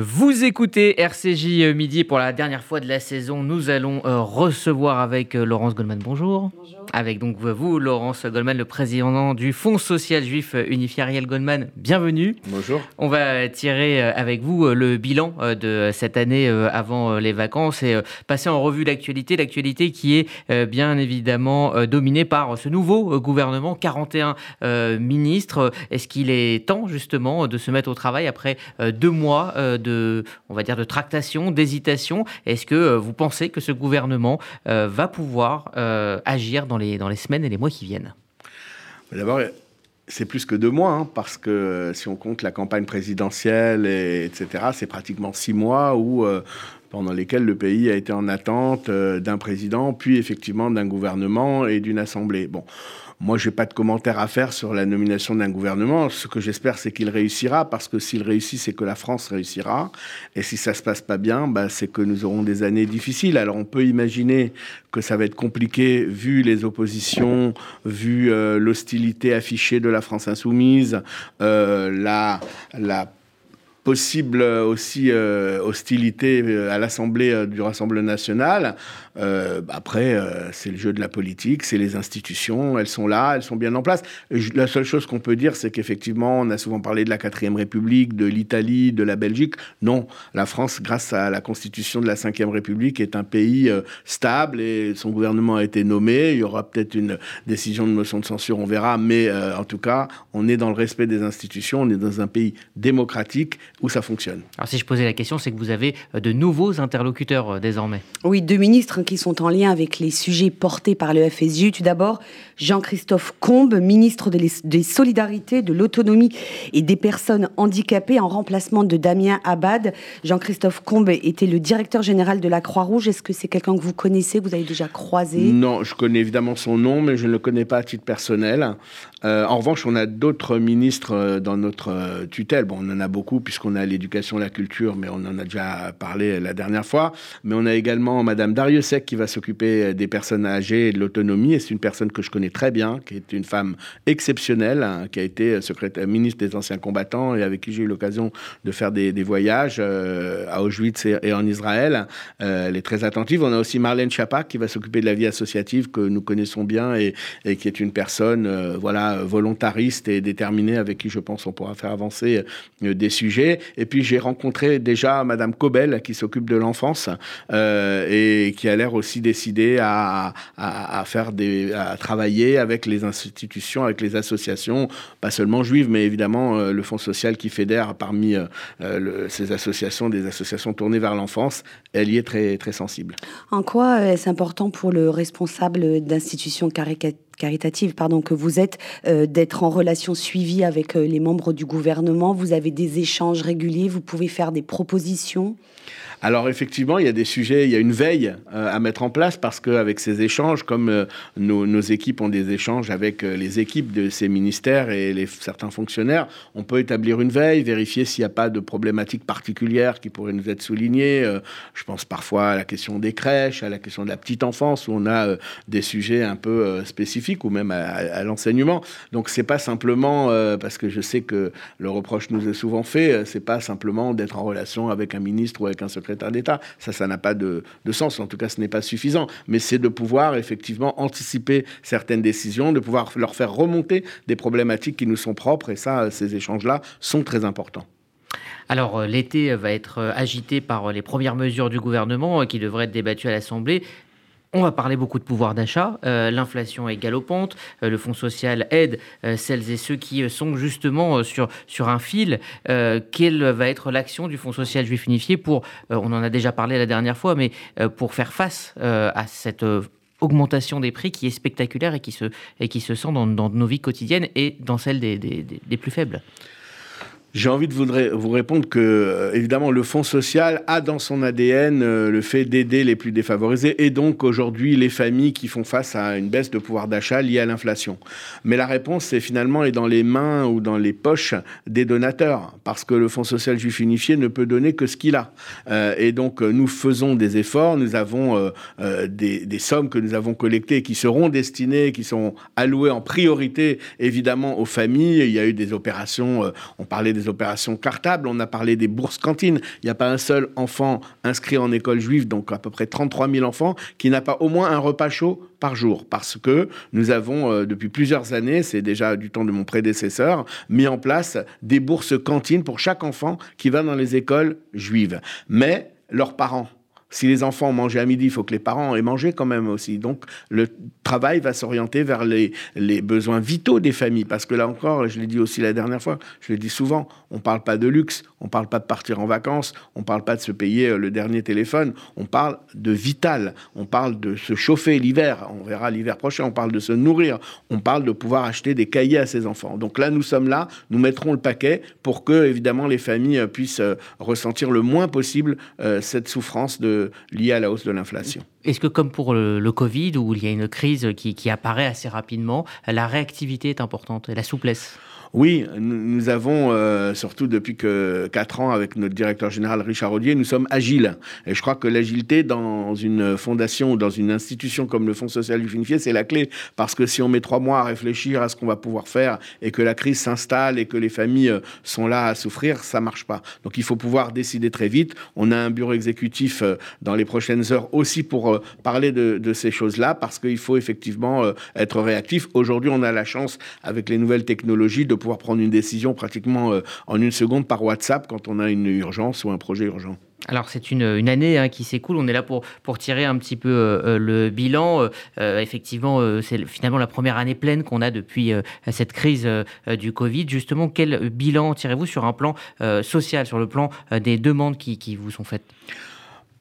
Vous écoutez RCJ Midi pour la dernière fois de la saison. Nous allons euh, recevoir avec euh, Laurence Goldman. Bonjour. Bonjour. Avec donc vous, Laurence Goldman, le président du Fonds social juif unifié. Ariel Goldman, bienvenue. Bonjour. On va tirer euh, avec vous le bilan de cette année avant les vacances et passer en revue l'actualité. L'actualité qui est bien évidemment dominée par ce nouveau gouvernement, 41 ministres. Est-ce qu'il est temps justement de se mettre au travail après deux mois de de, on va dire, de tractation, d'hésitation. Est-ce que euh, vous pensez que ce gouvernement euh, va pouvoir euh, agir dans les, dans les semaines et les mois qui viennent? D'abord, c'est plus que deux mois, hein, parce que si on compte la campagne présidentielle, et, etc., c'est pratiquement six mois où, pendant lesquels le pays a été en attente d'un président, puis effectivement d'un gouvernement et d'une assemblée. Bon. Moi, je n'ai pas de commentaire à faire sur la nomination d'un gouvernement. Ce que j'espère, c'est qu'il réussira, parce que s'il réussit, c'est que la France réussira. Et si ça se passe pas bien, bah, c'est que nous aurons des années difficiles. Alors, on peut imaginer que ça va être compliqué, vu les oppositions, vu euh, l'hostilité affichée de la France insoumise, euh, la, possible aussi euh, hostilité euh, à l'Assemblée du Rassemblement national. Après, c'est le jeu de la politique, c'est les institutions, elles sont là, elles sont bien en place. la seule chose qu'on peut dire, c'est qu'effectivement, on a souvent parlé de la quatrième République, de l'Italie, de la Belgique. Non, la France, grâce à la constitution de la cinquième République, est un pays stable et son gouvernement a été nommé. Il y aura peut-être une décision de motion de censure, on verra, mais en tout cas, on est dans le respect des institutions, on est dans un pays démocratique où ça fonctionne. Alors si je posais la question, c'est que vous avez euh, de nouveaux interlocuteurs euh, désormais. Oui, deux ministres qui sont en lien avec les sujets portés par le FSU. Tout d'abord, Jean-Christophe Combe, ministre des Solidarités, de l'Autonomie et des Personnes handicapées en remplacement de Damien Abad. Jean-Christophe Combe était le directeur général de la Croix-Rouge. Est-ce que c'est quelqu'un que vous connaissez, vous avez déjà croisé? Non, je connais évidemment son nom, mais je ne le connais pas à titre personnel. Euh, en revanche, on a d'autres ministres dans notre tutelle. Bon, on en a beaucoup puisqu'on on a l'éducation, la culture, mais on en a déjà parlé la dernière fois. Mais on a également Madame Dariussec qui va s'occuper des personnes âgées et de l'autonomie. C'est une personne que je connais très bien, qui est une femme exceptionnelle, hein, qui a été secrétaire ministre des anciens combattants et avec qui j'ai eu l'occasion de faire des, voyages euh, à Auschwitz et, en Israël. Euh, elle est très attentive. On a aussi Marlène Chapak qui va s'occuper de la vie associative que nous connaissons bien et, qui est une personne euh, voilà volontariste et déterminée avec qui je pense on pourra faire avancer des sujets. Et puis j'ai rencontré déjà Madame Cobel qui s'occupe de l'enfance euh, et qui a l'air aussi décidée à, faire des, à travailler avec les institutions, avec les associations, pas seulement juives, mais évidemment euh, le Fonds social qui fédère parmi euh, ces associations, des associations tournées vers l'enfance. Elle y est très très sensible. En quoi est-ce important pour le responsable d'institutions caricatures caritative pardon, que vous êtes, euh, d'être en relation suivie avec euh, les membres du gouvernement? Vous avez des échanges réguliers, vous pouvez faire des propositions? Alors effectivement, il y a des sujets, il y a une veille euh, à mettre en place parce qu'avec ces échanges, comme euh, nos, équipes ont des échanges avec euh, les équipes de ces ministères et les, certains fonctionnaires, on peut établir une veille, vérifier s'il n'y a pas de problématiques particulières qui pourraient nous être soulignées. je pense parfois à la question des crèches, à la question de la petite enfance où on a des sujets un peu spécifiques ou même à, l'enseignement. Donc c'est pas simplement parce que je sais que le reproche nous est souvent fait, c'est pas simplement d'être en relation avec un ministre ou avec un secrétaire d'État. Ça, ça n'a pas de, sens. En tout cas, ce n'est pas suffisant. Mais c'est de pouvoir effectivement anticiper certaines décisions, de pouvoir leur faire remonter des problématiques qui nous sont propres. Et ça, ces échanges-là sont très importants. Alors, euh, l'été va être euh, agité par les premières mesures du gouvernement euh, qui devraient être débattues à l'Assemblée. On va parler beaucoup de pouvoir d'achat. Euh, l'inflation est galopante. Euh, le Fonds social aide euh, celles et ceux qui sont justement sur, sur un fil. quelle va être l'action du Fonds social? Juif unifié pour, on en a déjà parlé la dernière fois, mais pour faire face à cette augmentation des prix qui est spectaculaire et qui se, et qui se sent dans, nos vies quotidiennes et dans celles des plus faibles j'ai envie de vous, répondre que, euh, évidemment, le Fonds social a dans son ADN euh, le fait d'aider les plus défavorisés et donc aujourd'hui les familles qui font face à une baisse de pouvoir d'achat liée à l'inflation. Mais la réponse, c'est finalement est dans les mains ou dans les poches des donateurs, parce que le Fonds social juif unifié ne peut donner que ce qu'il a. Euh, et donc nous faisons des efforts, nous avons des, sommes que nous avons collectées qui seront destinées, qui sont allouées en priorité évidemment aux familles. Il y a eu des opérations, on parlait des opérations cartables, on a parlé des bourses cantines. Il n'y a pas un seul enfant inscrit en école juive, donc à peu près 33 000 enfants, qui n'a pas au moins un repas chaud par jour. Parce que nous avons, euh, depuis plusieurs années, c'est déjà du temps de mon prédécesseur, mis en place des bourses cantines pour chaque enfant qui va dans les écoles juives. Mais leurs parents si les enfants ont à midi, il faut que les parents aient mangé quand même aussi. Donc le travail va s'orienter vers les, besoins vitaux des familles. Parce que là encore, je l'ai dit aussi la dernière fois, je l'ai dit souvent, on ne parle pas de luxe, on ne parle pas de partir en vacances, on ne parle pas de se payer euh, le dernier téléphone, on parle de vital, on parle de se chauffer l'hiver, on verra l'hiver prochain, on parle de se nourrir, on parle de pouvoir acheter des cahiers à ses enfants. Donc là, nous sommes là, nous mettrons le paquet pour que, évidemment, les familles puissent euh, ressentir le moins possible euh, cette souffrance de à la hausse de l'inflation. Est-ce que comme pour le, Covid, où il y a une crise qui apparaît assez rapidement, la réactivité est importante et la souplesse? Oui, nous avons, euh, surtout depuis que 4 ans, avec notre directeur général Richard Audier, nous sommes agiles. Et je crois que l'agilité dans une fondation ou dans une institution comme le Fonds social du Finifié, c'est la clé. Parce que si on met trois mois à réfléchir à ce qu'on va pouvoir faire et que la crise s'installe et que les familles euh, sont là à souffrir, ça marche pas. Donc il faut pouvoir décider très vite. On a un bureau exécutif euh, dans les prochaines heures aussi pour parler de, de ces choses-là parce qu'il faut effectivement être réactif. Aujourd'hui, on a la chance, avec les nouvelles technologies, de pouvoir prendre une décision pratiquement euh, en une seconde par WhatsApp quand on a une urgence ou un projet urgent. Alors c'est une, une, année hein, qui s'écoule, on est là pour, pour tirer un petit peu euh, euh, le bilan. effectivement, c'est finalement la première année pleine qu'on a depuis cette crise du Covid. Justement, quel bilan tirez-vous sur un plan social, sur le plan des demandes qui, qui vous sont faites?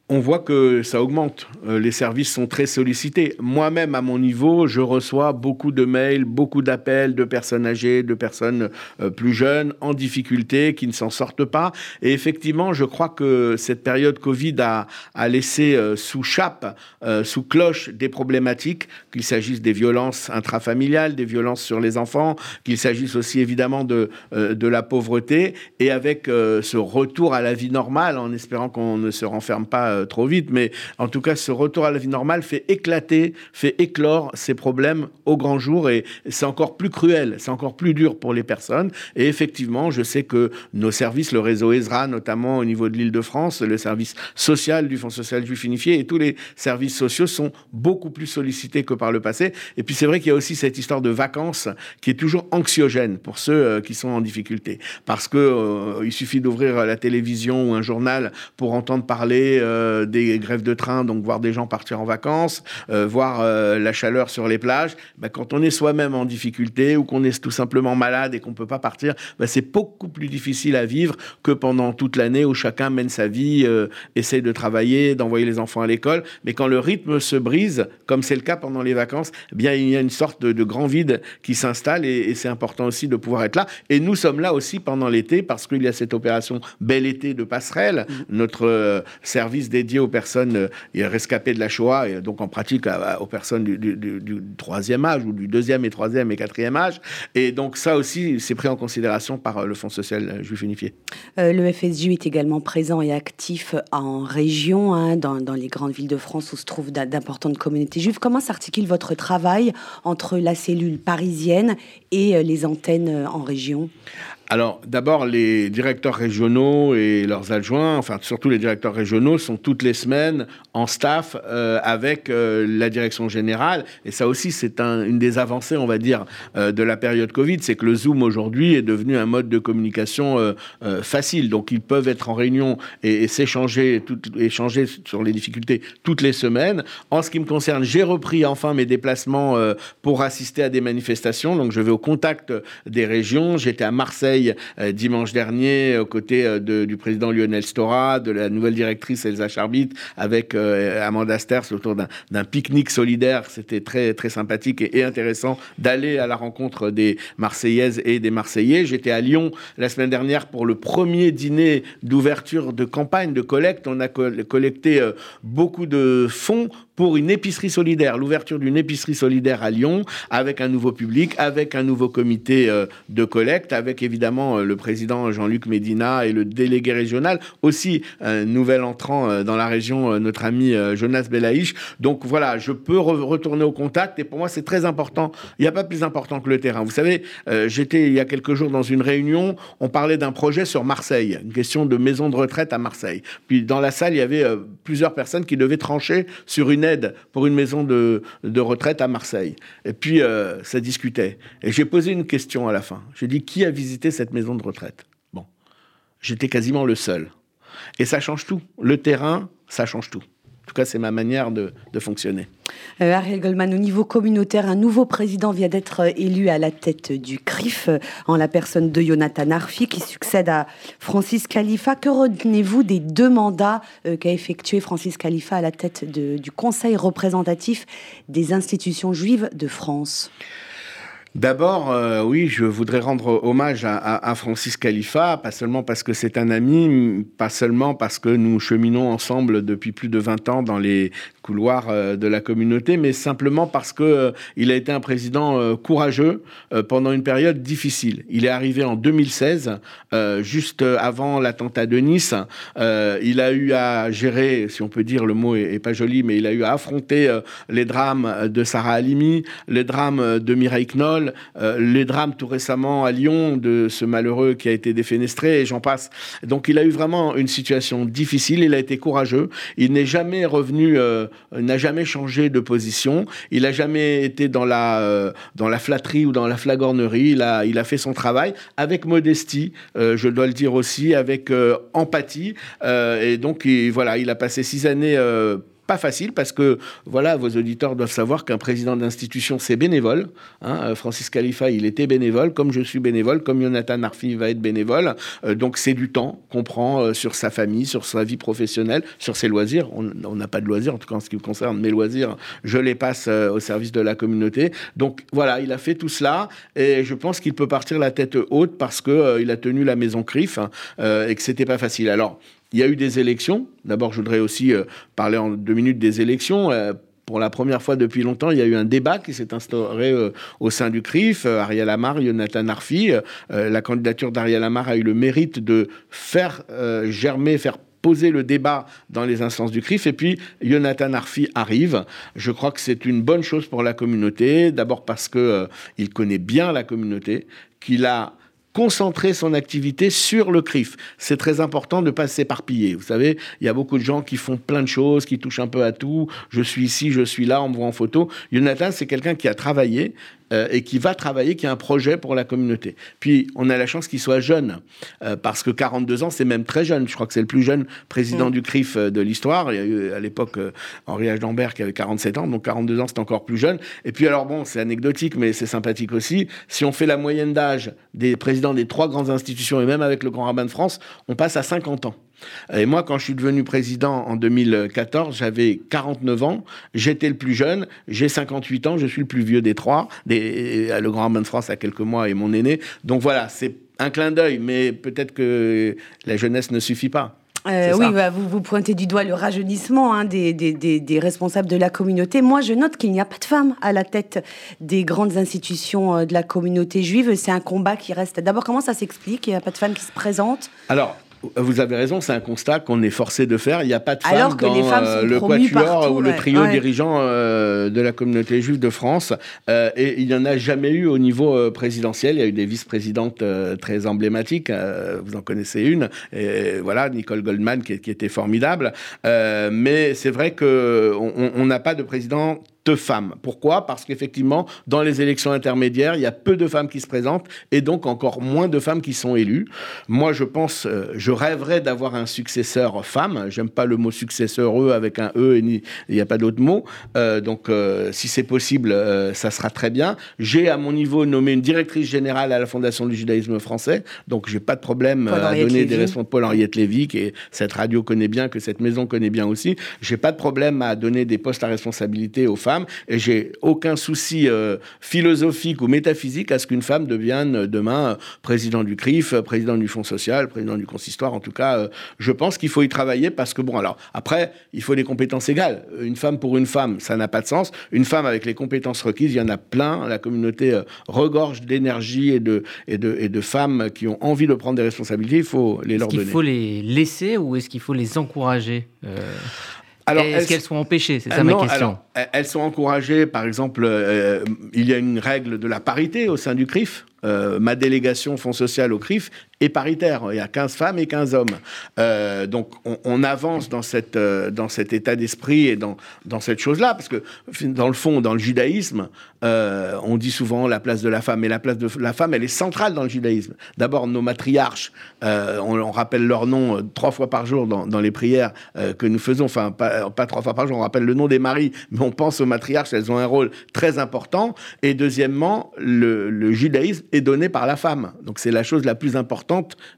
On voit que ça augmente. Euh, les services sont très sollicités. Moi-même, à mon niveau, je reçois beaucoup de mails, beaucoup d'appels de personnes âgées, de personnes euh, plus jeunes, en difficulté, qui ne s'en sortent pas. Et effectivement, je crois que cette période Covid a, laissé euh, sous chape, sous cloche, des problématiques, qu'il s'agisse des violences intrafamiliales, des violences sur les enfants, qu'il s'agisse aussi évidemment de, de la pauvreté, et avec ce retour à la vie normale, en espérant qu'on ne se renferme pas euh, trop vite, mais en tout cas, ce retour à la vie normale fait éclater, fait éclore ces problèmes au grand jour et c'est encore plus cruel, c'est encore plus dur pour les personnes. Et effectivement, je sais que nos services, le réseau ESRA, notamment au niveau de l'île de France, le service social du Fonds social juif unifié et tous les services sociaux sont beaucoup plus sollicités que par le passé. Et puis c'est vrai qu'il y a aussi cette histoire de vacances qui est toujours anxiogène pour ceux euh, qui sont en difficulté. Parce que euh, il suffit d'ouvrir la télévision ou un journal pour entendre parler des grèves de train, donc voir des gens partir en vacances, euh, voir euh, la chaleur sur les plages. Bah, quand on est soi-même en difficulté ou qu'on est tout simplement malade et qu'on ne peut pas partir, bah, c'est beaucoup plus difficile à vivre que pendant toute l'année où chacun mène sa vie, essaie de travailler, d'envoyer les enfants à l'école. Mais quand le rythme se brise, comme c'est le cas pendant les vacances, eh bien il y a une sorte de, grand vide qui s'installe et, c'est important aussi de pouvoir être là. Et nous sommes là aussi pendant l'été parce qu'il y a cette opération Bel été de passerelle, mmh. notre service dédié aux personnes euh, rescapées de la Shoah, et donc en pratique aux personnes du, troisième âge ou du deuxième et troisième et quatrième âge. Et donc ça aussi, c'est pris en considération par euh, le Fonds social euh, juif unifié. le FSJU est également présent et actif en région, hein, dans, dans, les grandes villes de France où se trouvent d'importantes communautés juives. Comment s'articule votre travail entre la cellule parisienne et les antennes en région? Alors, d'abord, les directeurs régionaux et leurs adjoints, enfin surtout les directeurs régionaux, sont toutes les semaines en staff euh, avec euh, la direction générale. Et ça aussi, c'est une des avancées, on va dire, euh, de la période Covid, c'est que le Zoom aujourd'hui est devenu un mode de communication facile. Donc, ils peuvent être en réunion et, et s'échanger, échanger sur les difficultés toutes les semaines. En ce qui me concerne, j'ai repris enfin mes déplacements pour assister à des manifestations. Donc, je vais au contact des régions. J'étais à Marseille euh, dimanche dernier aux côtés euh, du président Lionel Stora, de la nouvelle directrice Elsa Charbit, avec euh, Amanda Sters autour d'un pique-nique solidaire. C'était très, très sympathique et, intéressant d'aller à la rencontre des Marseillaises et des Marseillais. J'étais à Lyon la semaine dernière pour le premier dîner d'ouverture de campagne, de collecte. On a collecté beaucoup de fonds pour une épicerie solidaire, l'ouverture d'une épicerie solidaire à Lyon, avec un nouveau public, avec un nouveau comité euh, de collecte, avec évidemment euh, le président Jean-Luc Médina et le délégué régional, aussi un nouvel entrant euh, dans la région, notre ami Jonas Belaïch. Donc voilà, je peux retourner au contact et pour moi c'est très important. Il n'y a pas plus important que le terrain. Vous savez, j'étais il y a quelques jours dans une réunion, on parlait d'un projet sur Marseille, une question de maison de retraite à Marseille. Puis dans la salle, il y avait plusieurs personnes qui devaient trancher sur une pour une maison de, retraite à Marseille. Et puis, euh, ça discutait. Et j'ai posé une question à la fin. J'ai dit, qui a visité cette maison de retraite? Bon, j'étais quasiment le seul. Et ça change tout. Le terrain, ça change tout. En tout cas, c'est ma manière de, fonctionner. Euh, Ariel Goldman, au niveau communautaire, un nouveau président vient d'être euh, élu à la tête du CRIF, euh, en la personne de Jonathan Arfi, qui succède à Francis Khalifa. Que retenez-vous des deux mandats qu'a effectué Francis Khalifa à la tête du Conseil représentatif des institutions juives de France? D'abord, euh, oui, je voudrais rendre hommage à, Francis Khalifa, pas seulement parce que c'est un ami, pas seulement parce que nous cheminons ensemble depuis plus de 20 ans dans les couloirs euh, de la communauté, mais simplement parce que euh, il a été un président courageux pendant une période difficile. Il est arrivé en 2016, juste avant l'attentat de Nice. il a eu à gérer, si on peut dire, le mot est, pas joli, mais il a eu à affronter les drames de Sarah Halimi, les drames de Mireille Knoll, euh, les drames tout récemment à Lyon de ce malheureux qui a été défenestré, et j'en passe. Donc il a eu vraiment une situation difficile, il a été courageux, il n'est jamais revenu, euh, n'a jamais changé de position, il n'a jamais été dans la, euh, dans la flatterie ou dans la flagornerie, il a, il a fait son travail avec modestie, je dois le dire aussi, avec empathie, et donc voilà, il a passé six années pas facile parce que, voilà, vos auditeurs doivent savoir qu'un président d'institution, c'est bénévole. Hein. Euh, Francis Khalifa, il était bénévole, comme je suis bénévole, comme Jonathan Arfi va être bénévole. Euh, donc, c'est du temps qu'on prend euh, sur sa famille, sur sa vie professionnelle, sur ses loisirs. On n'a pas de loisirs, en tout cas en ce qui me concerne, mes loisirs, je les passe au service de la communauté. Donc, voilà, il a fait tout cela et je pense qu'il peut partir la tête haute parce qu'il il a tenu la maison CRIF hein, et que c'était pas facile. Alors, il y a eu des élections. D'abord, je voudrais aussi euh, parler en deux minutes des élections. Euh, pour la première fois depuis longtemps, il y a eu un débat qui s'est instauré euh, au sein du CRIF. Ariel Amar, Jonathan Arfi. la candidature d'Ariel Amar a eu le mérite de faire germer, faire poser le débat dans les instances du CRIF. Et puis, Jonathan Arfi arrive. Je crois que c'est une bonne chose pour la communauté. D'abord parce qu'il il connaît bien la communauté, qu'il a concentrer son activité sur le CRIF. C'est très important de ne pas s'éparpiller. Vous savez, il y a beaucoup de gens qui font plein de choses, qui touchent un peu à tout. Je suis ici, je suis là, on me voit en photo. Jonathan, c'est quelqu'un qui a travaillé, euh, et qui va travailler, qui a un projet pour la communauté. Puis on a la chance qu'il soit jeune, euh, parce que 42 ans, c'est même très jeune. Je crois que c'est le plus jeune président mm. du CRIF euh, de l'histoire. Il y a eu à l'époque Henri H. Dambert qui avait 47 ans, donc 42 ans, c'est encore plus jeune. Et puis alors bon, c'est anecdotique, mais c'est sympathique aussi. Si on fait la moyenne d'âge des présidents des trois grandes institutions, et même avec le Grand Rabbin de France, on passe à 50 ans. Et moi, quand je suis devenu président en 2014, j'avais 49 ans, j'étais le plus jeune, j'ai 58 ans, je suis le plus vieux des trois. Des, le Grand Rabbin de France a quelques mois et mon aîné. Donc voilà, c'est un clin d'œil, mais peut-être que la jeunesse ne suffit pas. Euh, oui, bah, vous, vous pointez du doigt le rajeunissement hein, des, des, des, responsables de la communauté. Moi, je note qu'il n'y a pas de femmes à la tête des grandes institutions euh, de la communauté juive. C'est un combat qui reste. D'abord, comment ça s'explique? Il n'y a pas de femmes qui se présentent? Alors, vous avez raison, c'est un constat qu'on est forcé de faire. Il n'y a pas de femmes dans euh, le quatuor ou le trio dirigeant euh, de la communauté juive de France. Euh, et il n'y en a jamais eu au niveau présidentiel. Il y a eu des vice-présidentes très emblématiques. vous en connaissez une. Et voilà, Nicole Goldman qui, qui était formidable. mais c'est vrai qu'on n'a pas de président de femmes. Pourquoi? Parce qu'effectivement, dans les élections intermédiaires, il y a peu de femmes qui se présentent et donc encore moins de femmes qui sont élues. Moi, je pense, euh, je rêverais d'avoir un successeur femme. J'aime pas le mot successeur E avec un E et il n'y a pas d'autre mot. Euh, donc, euh, si c'est possible, ça sera très bien. J'ai à mon niveau nommé une directrice générale à la Fondation du judaïsme français. Donc, j'ai pas de problème à donner des responsables. Paul Henriette Lévy, que cette radio connaît bien, que cette maison connaît bien aussi. J'ai pas de problème à donner des postes à responsabilité aux femmes. Femme. Et j'ai aucun souci philosophique ou métaphysique à ce qu'une femme devienne demain président du CRIF, président du Fonds social, président du consistoire. En tout cas, je pense qu'il faut y travailler parce que, bon, alors, après, il faut des compétences égales. Une femme pour une femme, ça n'a pas de sens. Une femme avec les compétences requises, il y en a plein. La communauté regorge d'énergie et de, et, de, et de femmes qui ont envie de prendre des responsabilités. Il faut les leur donner. Est-ce qu'il faut les laisser ou est-ce qu'il faut les encourager alors, est-ce qu'elles sont empêchées? C'est ça ma question. elles sont encouragées, par exemple, euh, il y a une règle de la parité au sein du CRIF. Euh, ma délégation Fonds social au CRIF est paritaire. Il y a 15 femmes et 15 hommes. Euh, donc on, avance dans, cette, euh, dans cet état d'esprit et dans, dans cette chose-là, parce que dans le fond, dans le judaïsme, on dit souvent la place de la femme, et la place de la femme, elle est centrale dans le judaïsme. D'abord, nos matriarches, on, rappelle leur nom trois fois par jour dans, dans les prières que nous faisons, enfin pas, trois fois par jour, on rappelle le nom des maris, mais on pense aux matriarches, elles ont un rôle très important. Et deuxièmement, le judaïsme est donné par la femme. Donc c'est la chose la plus importante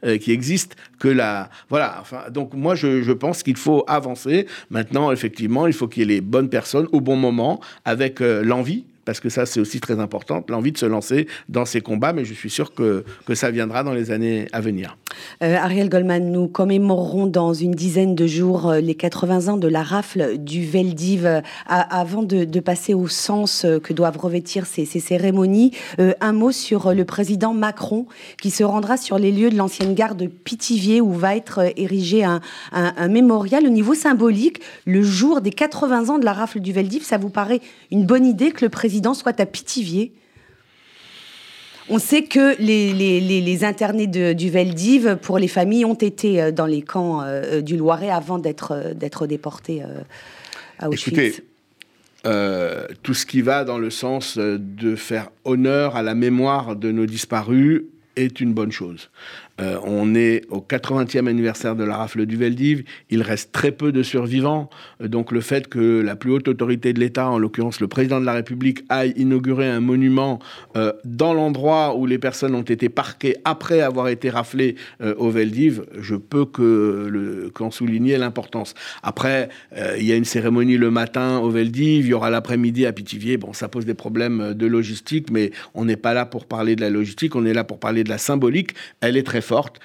euh, qui existe que la... Voilà, enfin, donc moi je, je pense qu'il faut avancer. Maintenant, effectivement, il faut qu'il y ait les bonnes personnes au bon moment, avec euh, l'envie, parce que ça, c'est aussi très important, l'envie de se lancer dans ces combats, mais je suis sûr que, que ça viendra dans les années à venir. Euh, Ariel Goldman, nous commémorerons dans une dizaine de jours euh, les 80 ans de la rafle du Veldiv. Euh, avant de, passer au sens que doivent revêtir ces, cérémonies, un mot sur le président Macron qui se rendra sur les lieux de l'ancienne gare de Pithiviers où va être érigé un, un, mémorial au niveau symbolique le jour des 80 ans de la rafle du Veldiv. Ça vous paraît une bonne idée que le président soit à Pithiviers. On sait que les, les, internés du Veldiv, pour les familles, ont été euh, dans les camps euh, du Loiret avant d'être euh, déportés à Auschwitz. Écoutez, tout ce qui va dans le sens de faire honneur à la mémoire de nos disparus est une bonne chose. Euh, on est au 80e anniversaire de la rafle du Veldiv. Il reste très peu de survivants. Euh, donc le fait que la plus haute autorité de l'État, en l'occurrence le président de la République, aille inaugurer un monument euh, dans l'endroit où les personnes ont été parquées après avoir été raflées au Veldiv, je peux que qu'en souligner l'importance. Après, il y a une cérémonie le matin au Veldiv, il y aura l'après-midi à Pithiviers. Bon, ça pose des problèmes de logistique, mais on n'est pas là pour parler de la logistique, on est là pour parler de la symbolique. Elle est très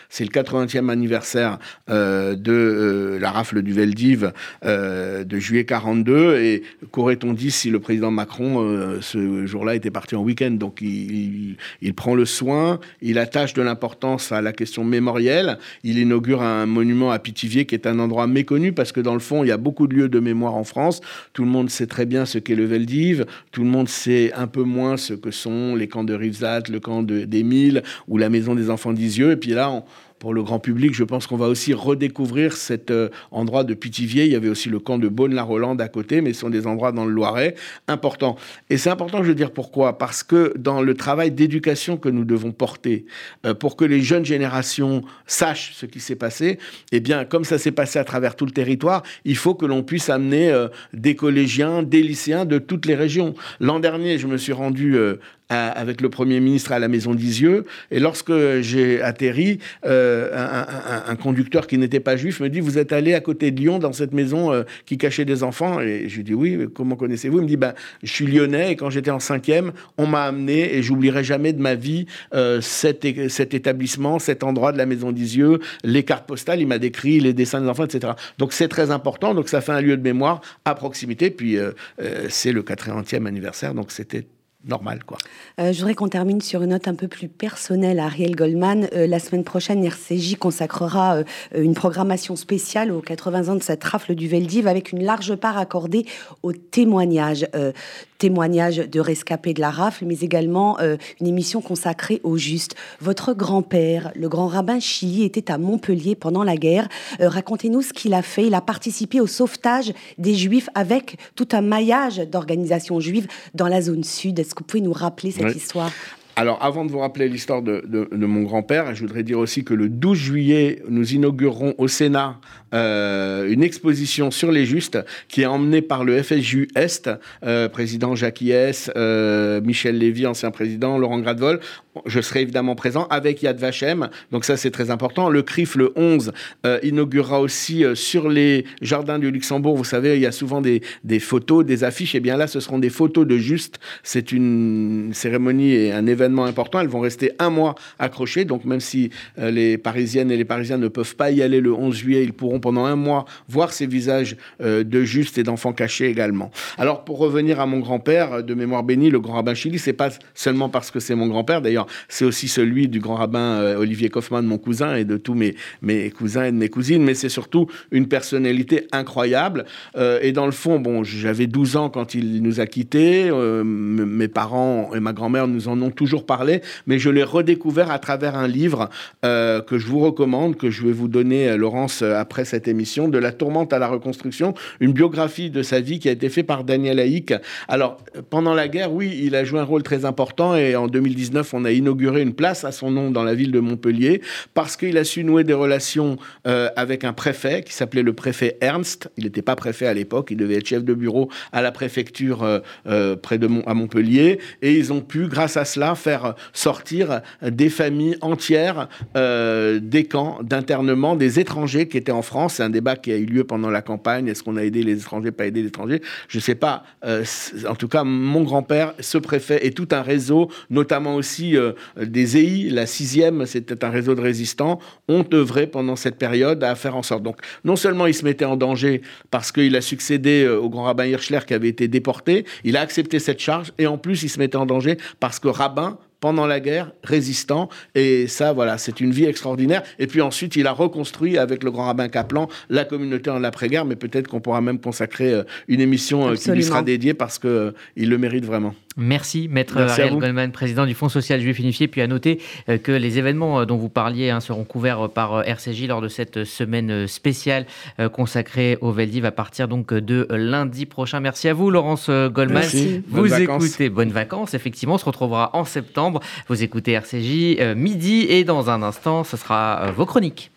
c'est le 80e anniversaire euh, de euh, la rafle du Veldiv euh, de juillet 42. Et qu'aurait-on dit si le président Macron, ce jour-là, était parti en week-end? Donc il, prend le soin, il attache de l'importance à la question mémorielle. Il inaugure un monument à Pithiviers qui est un endroit méconnu parce que dans le fond, il y a beaucoup de lieux de mémoire en France. Tout le monde sait très bien ce qu'est le Veldiv. Tout le monde sait un peu moins ce que sont les camps de Rivesat, le camp d'Émile ou la maison des enfants d'Isieux. Là, pour le grand public, je pense qu'on va aussi redécouvrir cet euh, endroit de Pithiviers. Il y avait aussi le camp de Beaune-la-Rolande à côté, mais ce sont des endroits dans le Loiret importants. Et c'est important, je veux dire pourquoi? Parce que dans le travail d'éducation que nous devons porter, euh, pour que les jeunes générations sachent ce qui s'est passé, eh bien, comme ça s'est passé à travers tout le territoire, il faut que l'on puisse amener euh, des collégiens, des lycéens de toutes les régions. L'an dernier, je me suis rendu avec le Premier ministre à la Maison d'Isieux. Et lorsque j'ai atterri, euh, un, conducteur qui n'était pas juif me dit Vous êtes allé à côté de Lyon dans cette maison euh, qui cachait des enfants? Et je lui dis Oui, comment connaissez-vous? Il me dit ben, Je suis lyonnais et quand j'étais en cinquième, on m'a amené et j'oublierai jamais de ma vie euh, cet, cet, établissement, cet endroit de la Maison d'Isieux, les cartes postales. Il m'a décrit les dessins des enfants, etc. Donc c'est très important. Donc ça fait un lieu de mémoire à proximité. Puis c'est le 80e anniversaire. Donc c'était normal. Quoi. Euh, je voudrais qu'on termine sur une note un peu plus personnelle Ariel Goldman. Euh, la semaine prochaine, RCJ consacrera euh, une programmation spéciale aux 80 ans de cette rafle du Veldiv avec une large part accordée aux témoignages témoignages de rescapés de la rafle, mais également euh, une émission consacrée au juste. Votre grand-père, le grand rabbin Chili, était à Montpellier pendant la guerre. Euh, racontez-nous ce qu'il a fait. Il a participé au sauvetage des Juifs avec tout un maillage d'organisations juives dans la zone sud. Est-ce que vous pouvez nous rappeler cette histoire? Alors, avant de vous rappeler l'histoire de, mon grand-père, je voudrais dire aussi que le 12 juillet, nous inaugurerons au Sénat euh, une exposition sur les justes qui est emmenée par le FSJU Est, euh, président Jacques Iès, euh, Michel Lévy, ancien président, Laurent Gradvol. Je serai évidemment présent avec Yad Vashem, donc ça c'est très important. Le CRIF, le 11, inaugurera aussi sur les jardins du Luxembourg. Vous savez, il y a souvent des, photos, des affiches. Et bien là, ce seront des photos de justes. C'est une cérémonie et un événement important. Elles vont rester un mois accrochées. Donc même si les Parisiennes et les Parisiens ne peuvent pas y aller le 11 juillet, ils pourront pendant un mois voir ces visages euh, de justes et d'enfants cachés également. Alors pour revenir à mon grand-père euh, de mémoire bénie, le grand rabbin Chili, c'est pas seulement parce que c'est mon grand-père, d'ailleurs c'est aussi celui du grand rabbin euh, Olivier Kaufmann, mon cousin, et de tous mes, mes cousins et de mes cousines, mais c'est surtout une personnalité incroyable. et dans le fond, bon, j'avais 12 ans quand il nous a quittés, mes parents et ma grand-mère nous en ont toujours parlé, mais je l'ai redécouvert à travers un livre que je vous recommande, que je vais vous donner, Laurence, après cette émission, de la tourmente à la reconstruction, une biographie de sa vie qui a été faite par Daniel Haïk. Alors, pendant la guerre, oui, il a joué un rôle très important et en 2019, on a inauguré une place à son nom dans la ville de Montpellier parce qu'il a su nouer des relations euh, avec un préfet qui s'appelait le préfet Ernst. Il n'était pas préfet à l'époque, il devait être chef de bureau à la préfecture euh, euh, près de à Montpellier et ils ont pu, grâce à cela, faire sortir des familles entières des camps d'internement des étrangers qui étaient en France c'est un débat qui a eu lieu pendant la campagne. Est-ce qu'on a aidé les étrangers, pas aidé les étrangers? Je ne sais pas. En tout cas, mon grand-père, ce préfet et tout un réseau, notamment aussi des EI, la sixième, c'était un réseau de résistants, ont œuvré pendant cette période à faire en sorte. Donc, non seulement il se mettait en danger parce qu'il a succédé euh, au grand rabbin Hirschler qui avait été déporté, il a accepté cette charge et en plus il se mettait en danger parce que rabbin pendant la guerre, résistant. Et ça, voilà, c'est une vie extraordinaire. Et puis ensuite, il a reconstruit avec le grand rabbin Kaplan la communauté en l'après-guerre. Mais peut-être qu'on pourra même consacrer euh, une émission euh, qui lui sera dédiée parce qu'il euh, le mérite vraiment. Merci, Maître Ariel Goldman, président du Fonds social juif unifié. Puis à noter que les événements dont vous parliez hein, seront couverts par RCJ lors de cette semaine spéciale consacrée au Veldiv à partir donc de lundi prochain. Merci à vous, Laurence Goldman. Merci. Vous écoutez Bonnes vacances. Effectivement, on se retrouvera en septembre. Vous écoutez RCJ euh, midi et dans un instant, ce sera euh, vos chroniques.